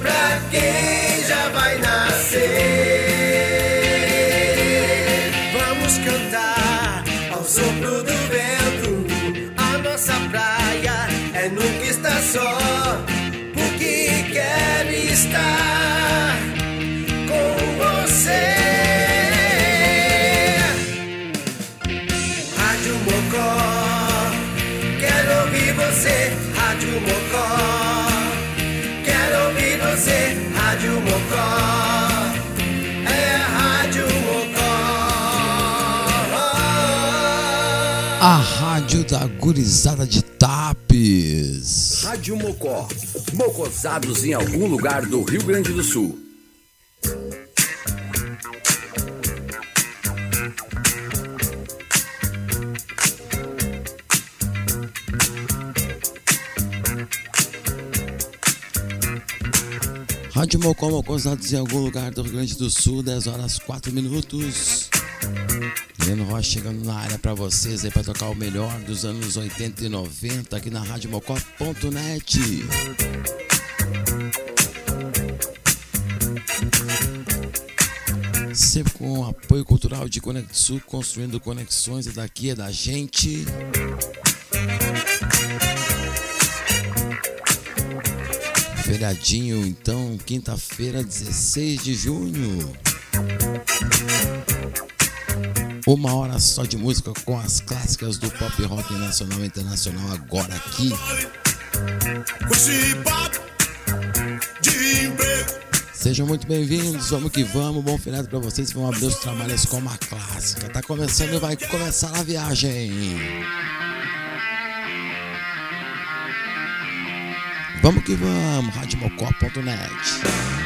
Pra quem já vai nascer. Da gurizada de Tapes. Rádio Mocó, mocosados em algum lugar do Rio Grande do Sul. Rádio Mocó, mocosados em algum lugar do Rio Grande do Sul, 10 horas 4 minutos. Leno Rocha chegando na área pra vocês aí pra tocar o melhor dos anos 80 e 90 aqui na radiomocó.net. Sempre com o apoio cultural de Conexul, construindo conexões e daqui é da gente. Feriadinho, então, quinta-feira, 16 de junho. Uma hora só de música com as clássicas do pop rock nacional e internacional agora aqui. Sejam muito bem-vindos, vamos que vamos, bom feriado pra vocês, vão abrir os trabalhos com uma clássica. Tá começando e vai começar a viagem. Vamos que vamos, radiomocó.net.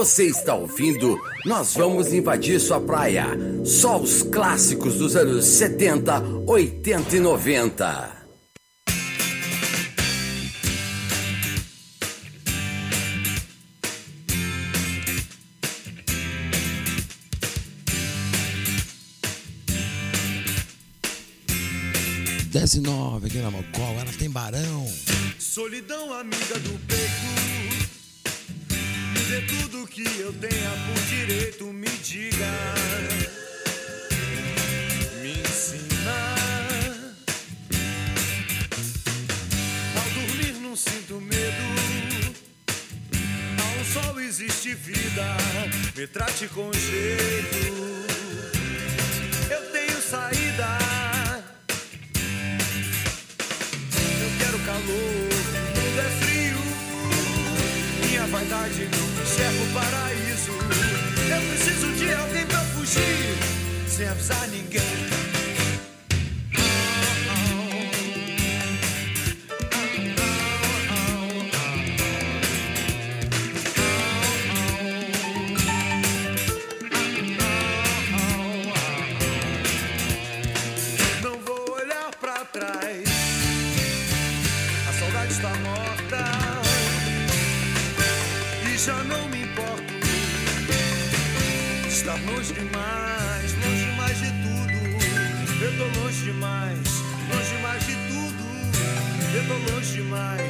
Você está ouvindo? Nós vamos invadir sua praia. Só os clássicos dos anos 70, 80 e 90. Dez e nove aqui na Mocó, ela tem barão. Solidão amiga do peito. Dê tudo que eu tenha por direito, me diga. Me ensina. Ao dormir não sinto medo. Ao sol existe vida. Me trate com jeito. Eu tenho saída. Eu quero calor, o mundo é frio. Minha vaidade não enxerga o paraíso. Eu preciso de alguém pra fugir, sem avisar ninguém.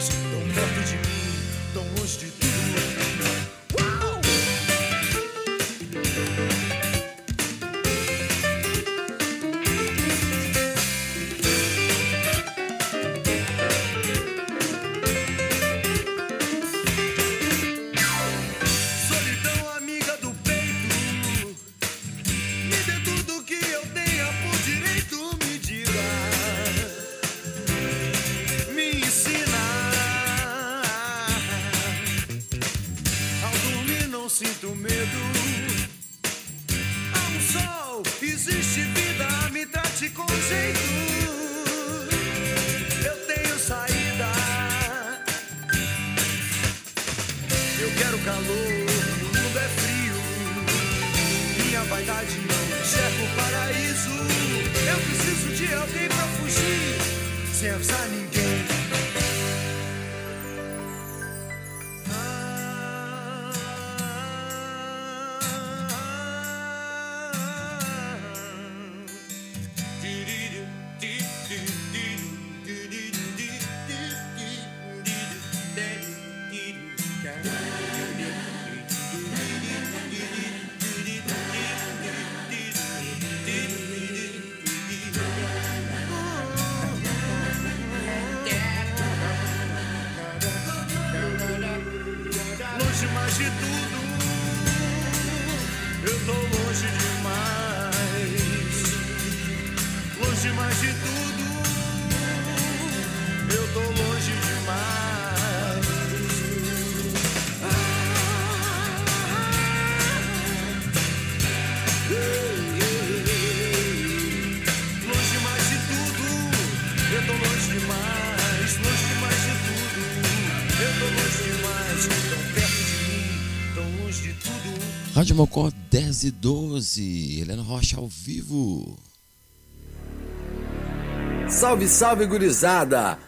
Demais, tão perto de sinto medo. Há um sol, existe vida, me trate com jeito. Eu tenho saída. Eu quero calor, o mundo é frio. Minha vaidade não enxerga o paraíso. Eu preciso de alguém pra fugir, sem avisar ninguém. Mocó 10 e 12. Helena Rocha ao vivo. Salve, salve, gurizada!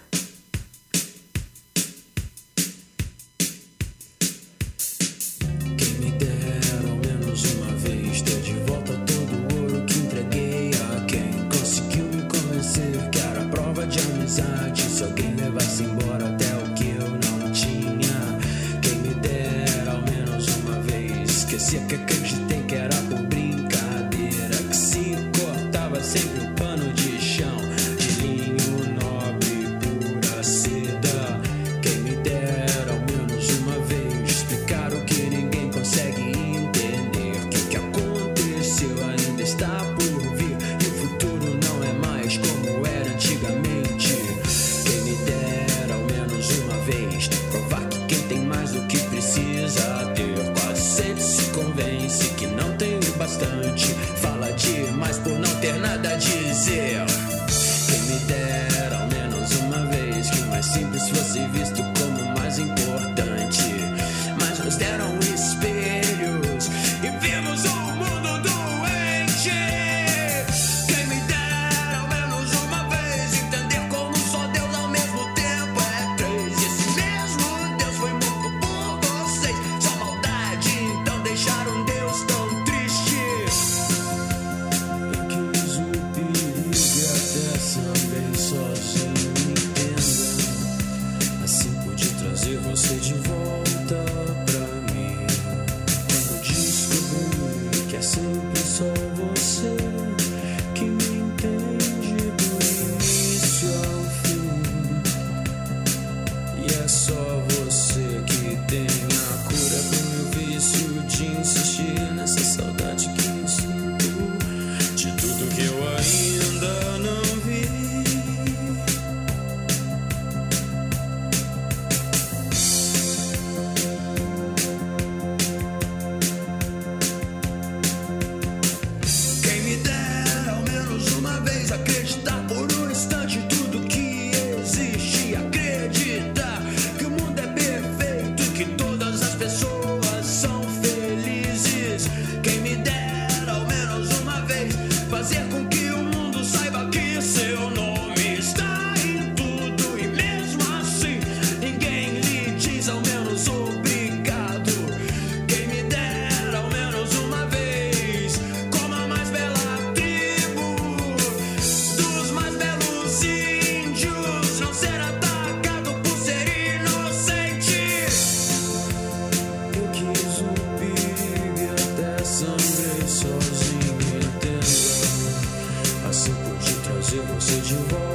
Said you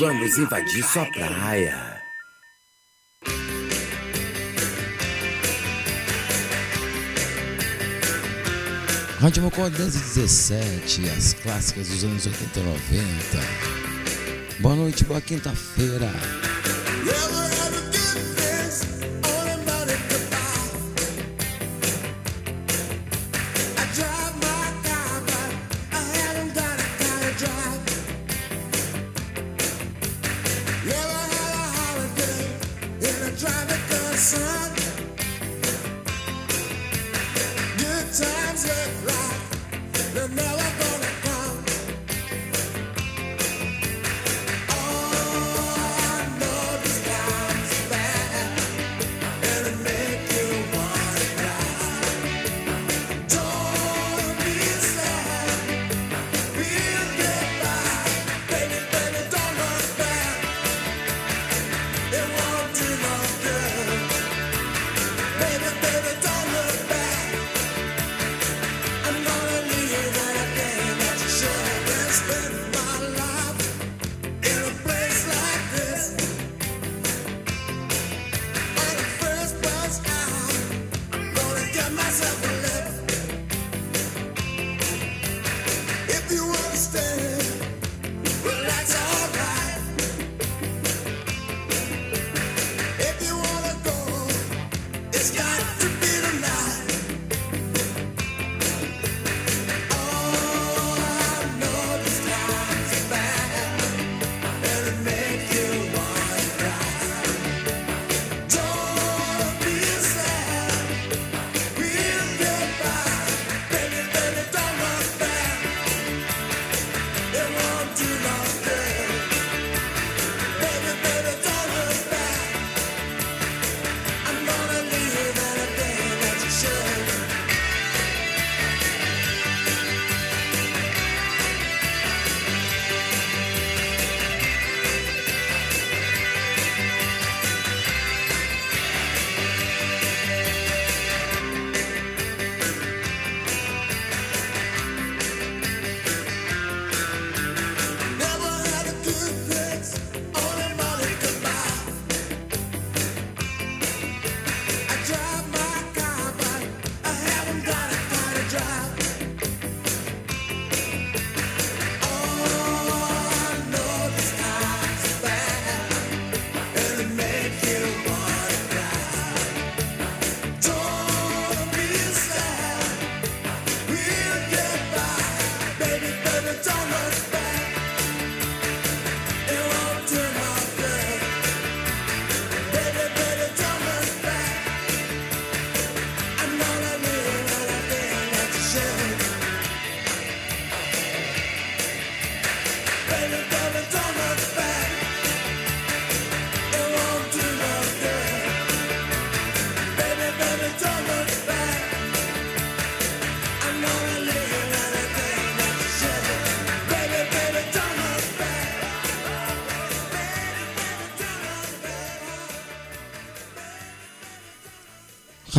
Vamos invadir sua praia. Rádio Mocó 1017, as clássicas dos anos 80 e 90. Boa noite, boa quinta-feira.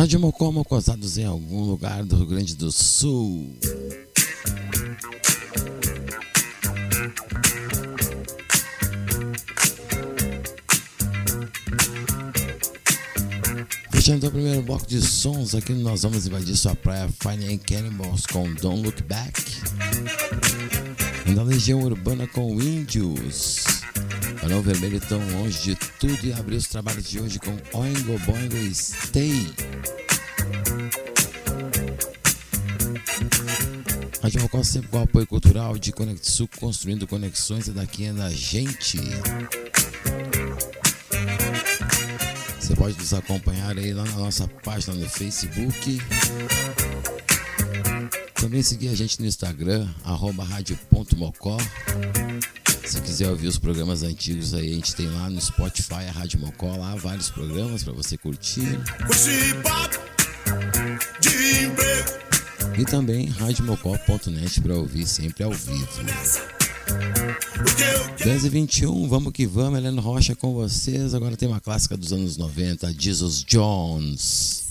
Rádio Mocó Mocosados em algum lugar do Rio Grande do Sul. Fechando o primeiro bloco de sons, aqui nós vamos invadir sua praia Fine and Cannibals com Don't Look Back. Na Legião Urbana com Índios. Barão Vermelho tão longe de tudo e abriu os trabalhos de hoje com Oingo Boingo Stay. Rádio Mocó sempre com apoio cultural de Conexul, construindo conexões e daqui é da gente. Você pode nos acompanhar aí lá na nossa página no Facebook. Também seguir a gente no Instagram, arroba rádio.mocó. Se quiser ouvir os programas antigos aí, a gente tem lá no Spotify, a Rádio Mocó, lá vários programas para você curtir. Com E também radiomocó.net para ouvir sempre ao vivo. O que eu 10 e 21, vamos que vamos, Helena Rocha com vocês. Agora tem uma clássica dos anos 90, Jesus Jones.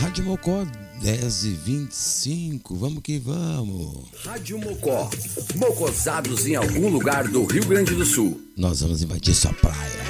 Rádio Mocó 10 e 25, vamos que vamos. Rádio Mocó, mocosados em algum lugar do Rio Grande do Sul. Nós vamos invadir sua praia.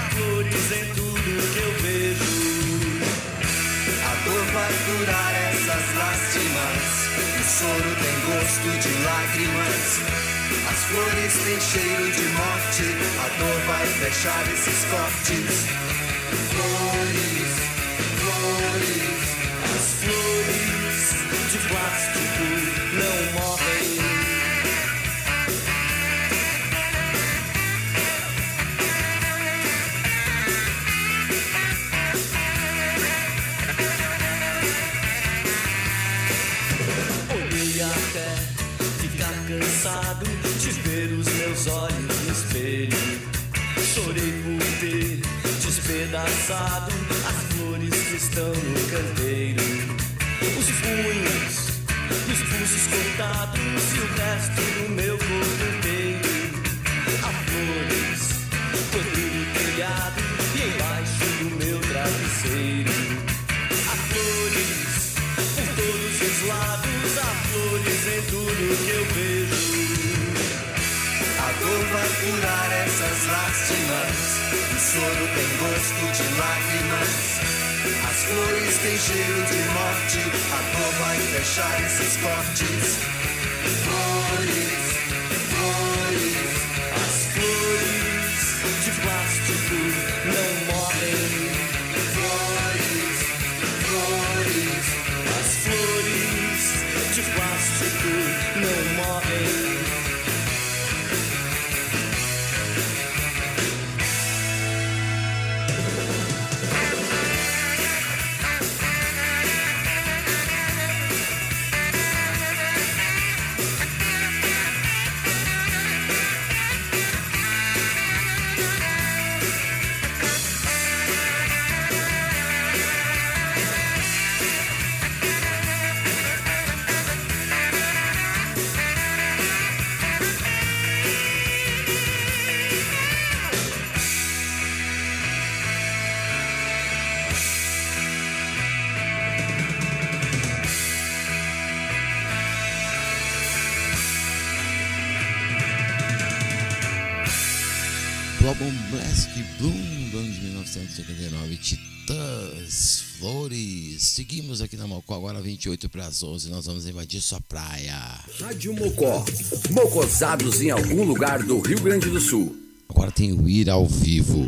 flores em tudo que eu vejo. A dor vai curar essas lástimas. O choro tem gosto de lágrimas. As flores têm cheiro de morte. A dor vai fechar esses cortes. Flores, flores, as flores de plástico. espelho. Chorei por ter despedaçado as flores que estão no canteiro. Os punhos, os pulsos cortados e o resto do meu corpo inteiro. As flores, todo no telhado é e embaixo do meu travesseiro. As flores, por todos os lados, as flores em tudo que eu vejo. A dor vai curar essas lástimas. O choro tem gosto de lágrimas. As flores têm cheiro de morte. A dor vai fechar esses cortes. Global Black Bloom do ano de 1979, Titãs, Flores. Seguimos aqui na Mocó, agora 28 para as 11, nós vamos invadir sua praia. Rádio Mocó. Mocosados em algum lugar do Rio Grande do Sul. Agora tem o Ir ao Vivo.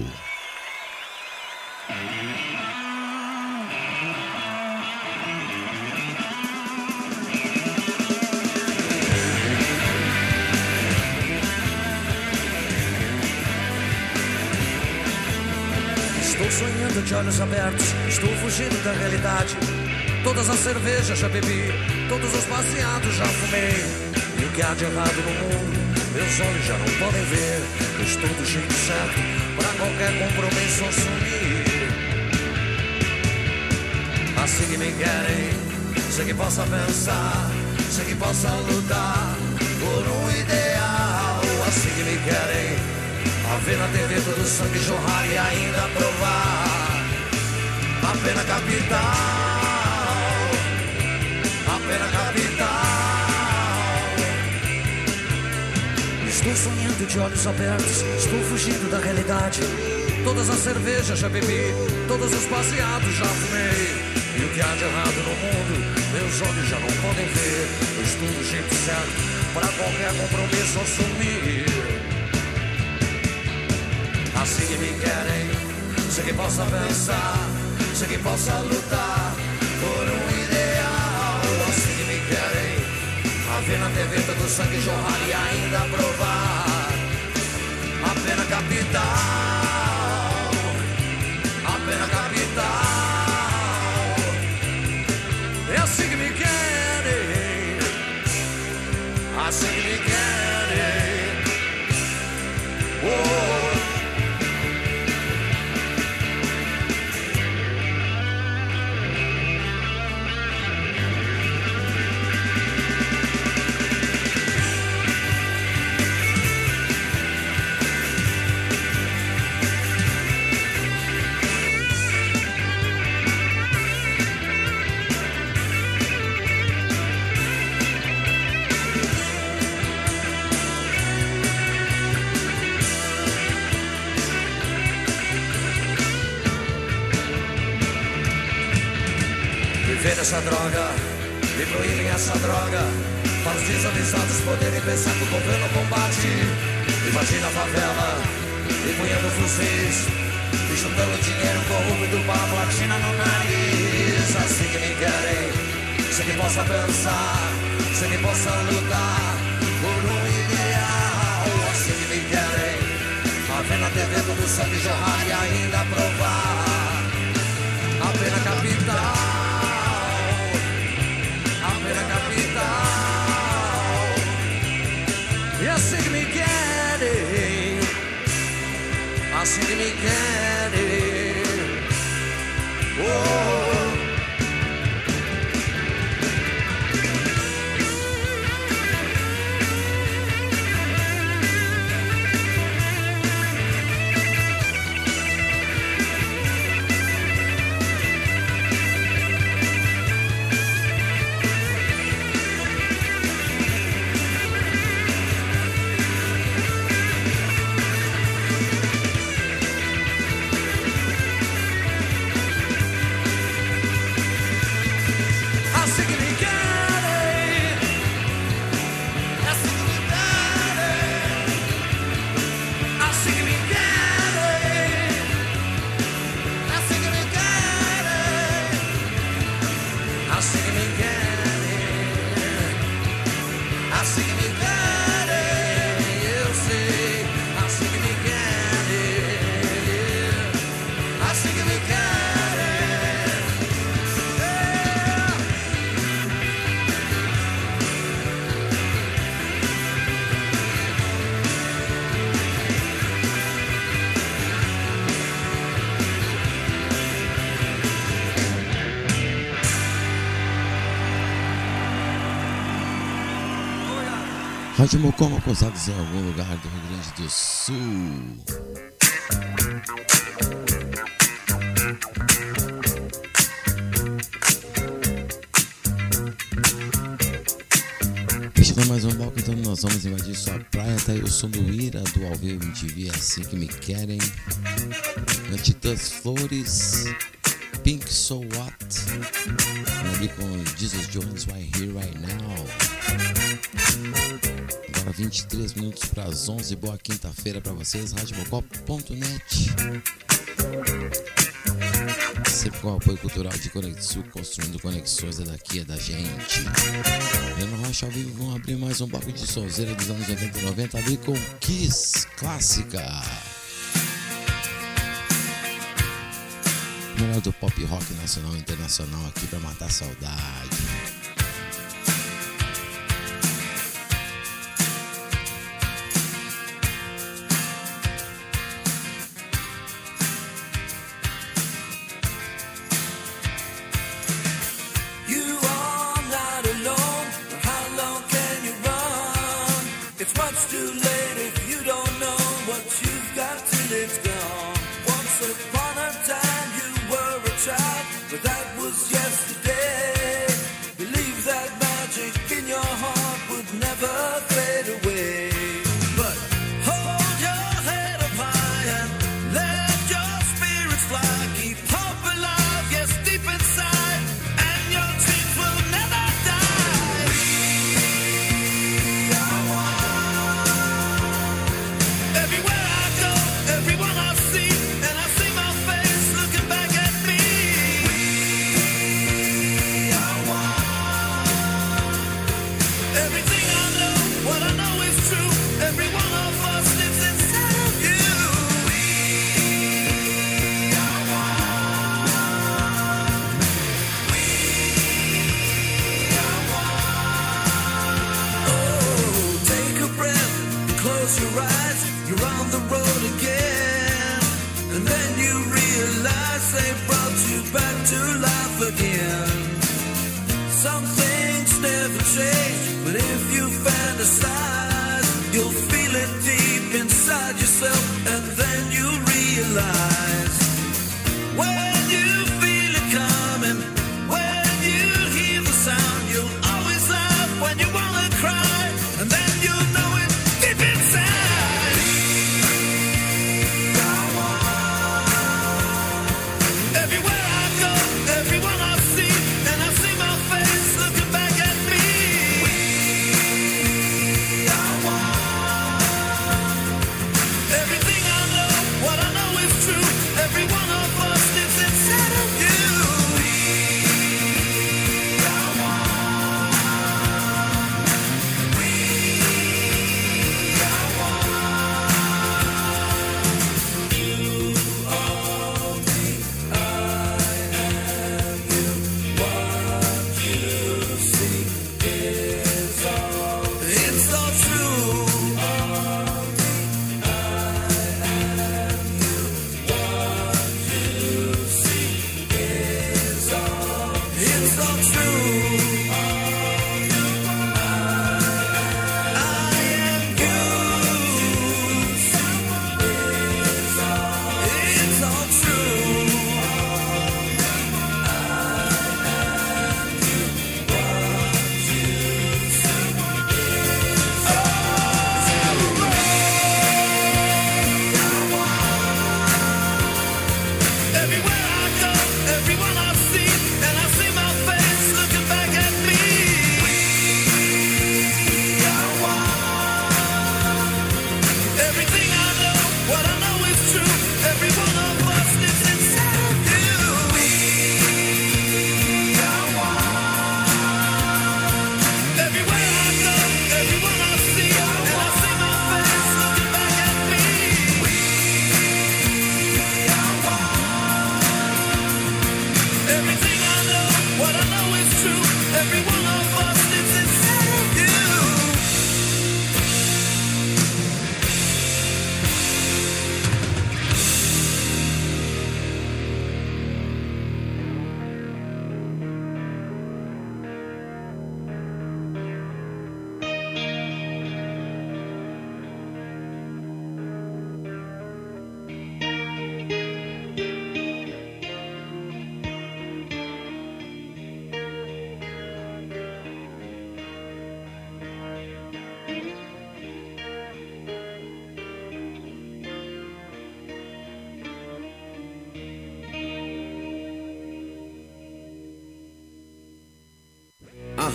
Estou fugindo da realidade. Todas as cervejas já bebi, todos os baseados já fumei. E o que há de errado no mundo, meus olhos já não podem ver. Estou do jeito certo, pra qualquer compromisso assumir. Assim que me querem, sei que possa pensar, sei que possa lutar por um ideal. Assim que me querem. A ver na TV todo o sangue jorrar e ainda provar A pena capital. A pena capital. Estou sonhando de olhos abertos Estou fugindo da realidade. Todas as cervejas já bebi Todos os baseados já fumei. E o que há de errado no mundo Meus olhos já não podem ver. Eu estou do jeito certo Para qualquer compromisso assumir. Assim que me querem, sei que possa pensar, sei que possa lutar por um ideal. Assim me querem, a ver na TV todo sangue jorrar e ainda provar a pena capital, essa droga, me proíbem essa droga. Para os desavisados poderem pensar que o governo combate. Imagina a favela, empunhando fuzis. E juntando dinheiro corrupto para a platina no nariz. Assim que me querem, sei que possa pensar, sei que possa lutar por um ideal. Assim que me querem, a ver na TV todo o sangue jorrar e ainda provar a pena capital. Así me mi querido. Oh. Fátima Como Consados em algum lugar do Rio Grande do Sul. Chegou mais um bloco, então nós vamos invadir sua praia. Tá aí o som do Ira, do Alveu MTV, é assim que me querem. Antitas Flores. minutos para as 11. Boa quinta-feira para vocês, radiobocop.net. Sempre com o apoio cultural de Conexul, construindo conexões é daqui, é da gente. Eu não acho ao vivo, vão abrir mais um bagulho de solzeira dos anos 80 e 90, ali com Kiss Clássica. Melhor do pop rock nacional e internacional aqui para matar saudade.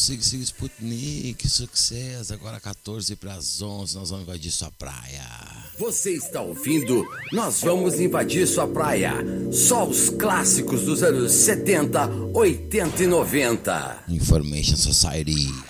Sig Sig Sputnik, sucesso. Agora 14 para as 11, nós vamos invadir sua praia. Você está ouvindo? Nós vamos invadir sua praia. Só os clássicos dos anos 70, 80 e 90. Information Society.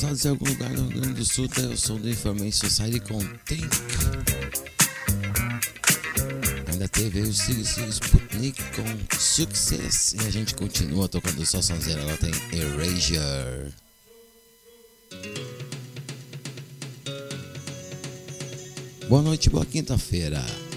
Lançados em algum lugar no Rio Grande do Sul, tá? eu sou do Infamous Society com Think. Ainda teve o Sig Sig Sputnik com Success. E a gente continua tocando só sozinho agora tem Erasure. Boa noite, boa quinta-feira.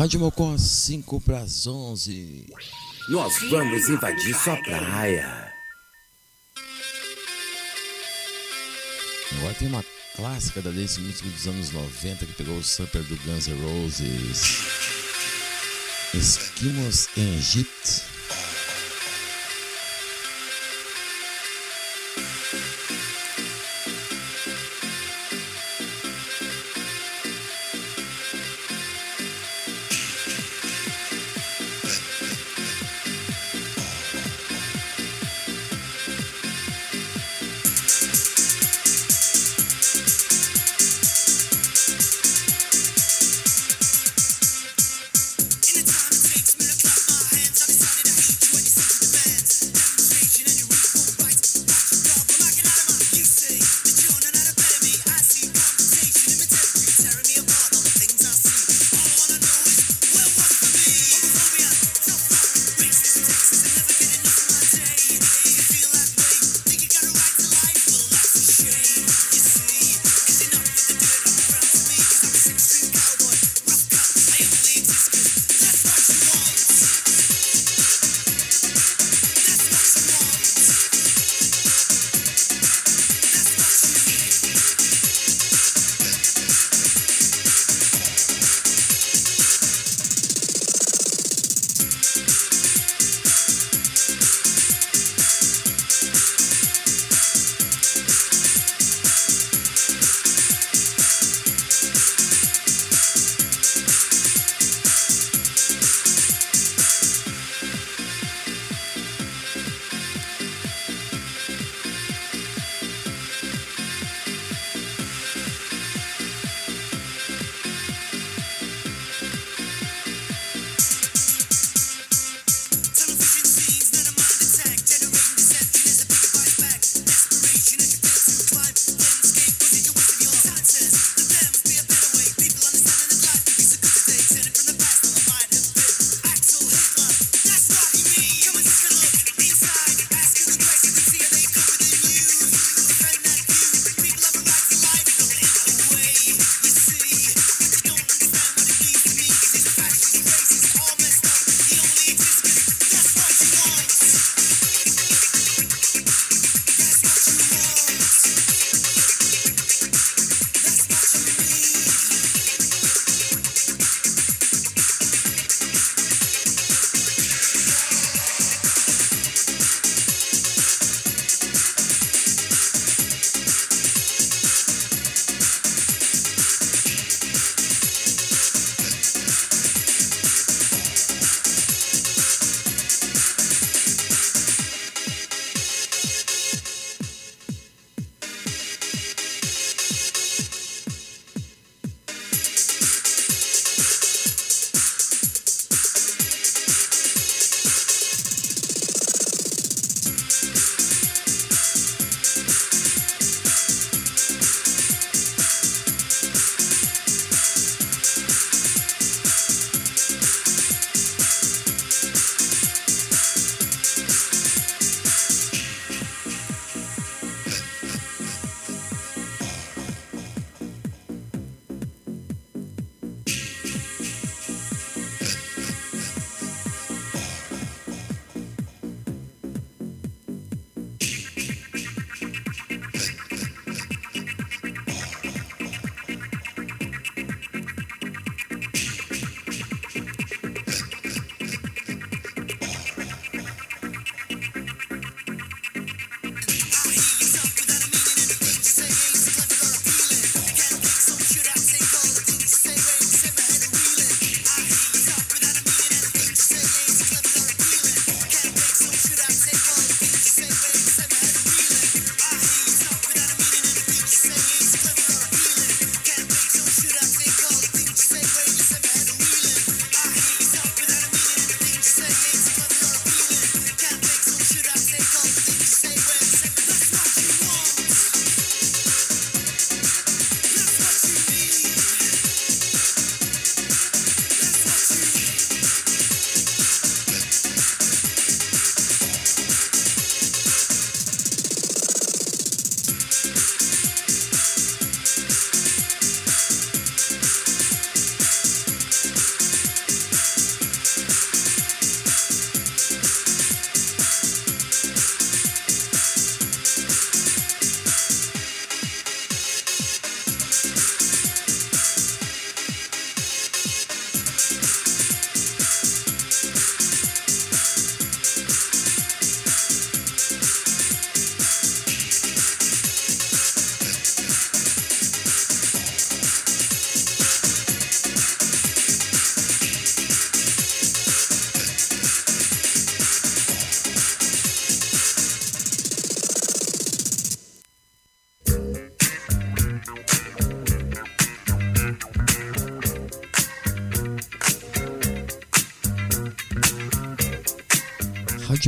Rádio Mocó 5 para as 11. Nós vamos invadir sua praia. Agora tem uma clássica da dance music dos anos 90 que pegou o sample do Guns N' Roses. Esquimos em Egito.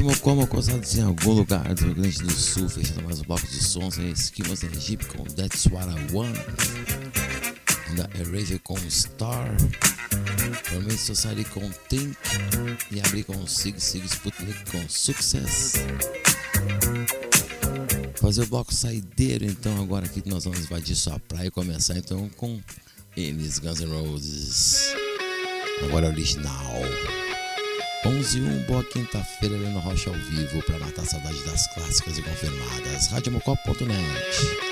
Rádio Mocoma, cosados em algum lugar do Rio Grande do Sul, fechando mais um bloco de sons em Esquimas Egip com That's What I Want, da Erasure com Star, Permanent Society com Think e abri com Sig Sig Sputnik com Success. Fazer o bloco saideiro então, agora aqui nós vamos invadir sua praia e começar então com eles, Guns N' Roses. Agora original. 11 e 1, boa quinta-feira, Helena Rocha ao vivo, para matar saudade das clássicas e confirmadas. Radiomocop.net.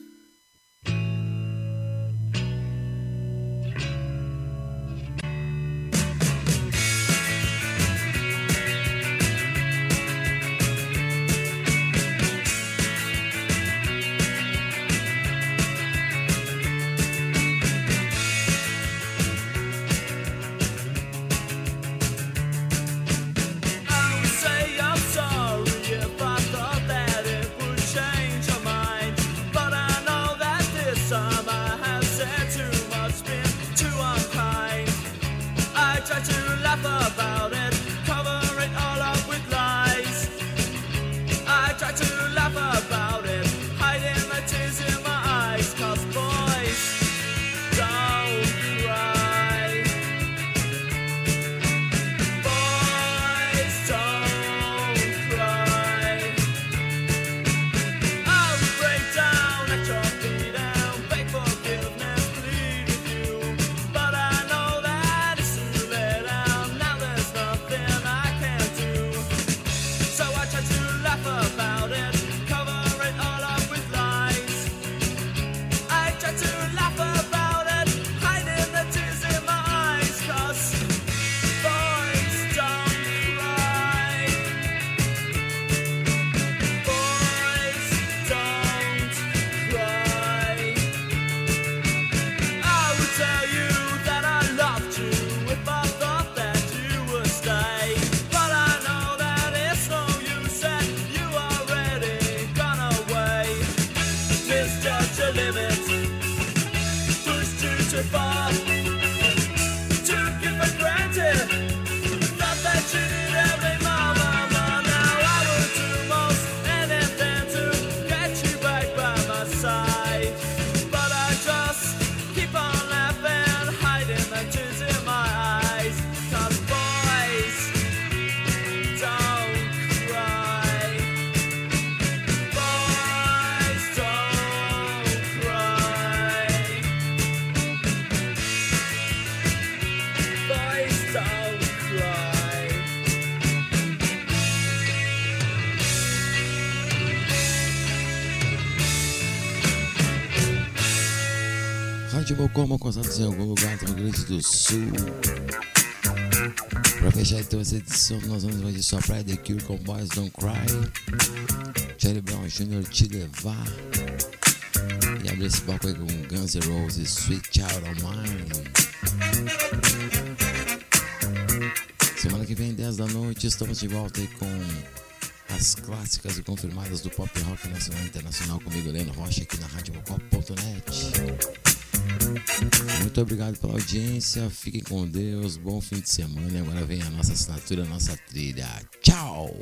Rádio Mocó, Mocosados em algum lugar do Rio Grande do Sul. Pra fechar então essa edição, nós vamos invadir sua praia The Cure com Boys Don't Cry. Charlie Brown Jr. Te Levar. E abre esse bloco aí com Guns N' Roses, Sweet Child of Mine. Semana que vem, 10 da noite, estamos de volta aí com as clássicas e confirmadas do pop rock nacional e internacional comigo, Heleno Rocha, aqui na RadioMocó.net. Muito obrigado pela audiência, fiquem com Deus, bom fim de semana e agora vem a nossa assinatura, a nossa trilha. Tchau!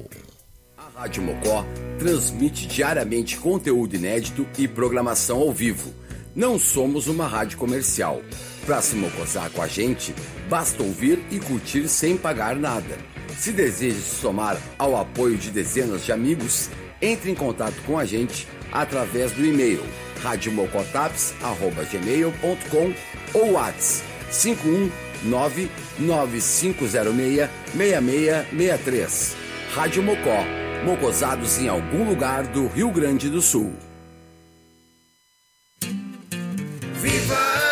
A Rádio Mocó transmite diariamente conteúdo inédito e programação ao vivo. Não somos uma rádio comercial. Para se mocosar com a gente, basta ouvir e curtir sem pagar nada. Se deseja se somar ao apoio de dezenas de amigos, entre em contato com a gente através do e-mail radiomocotaps.gmail.com ou WhatsApp 51995066663. Rádio Mocó, mocosados em algum lugar do Rio Grande do Sul. Viva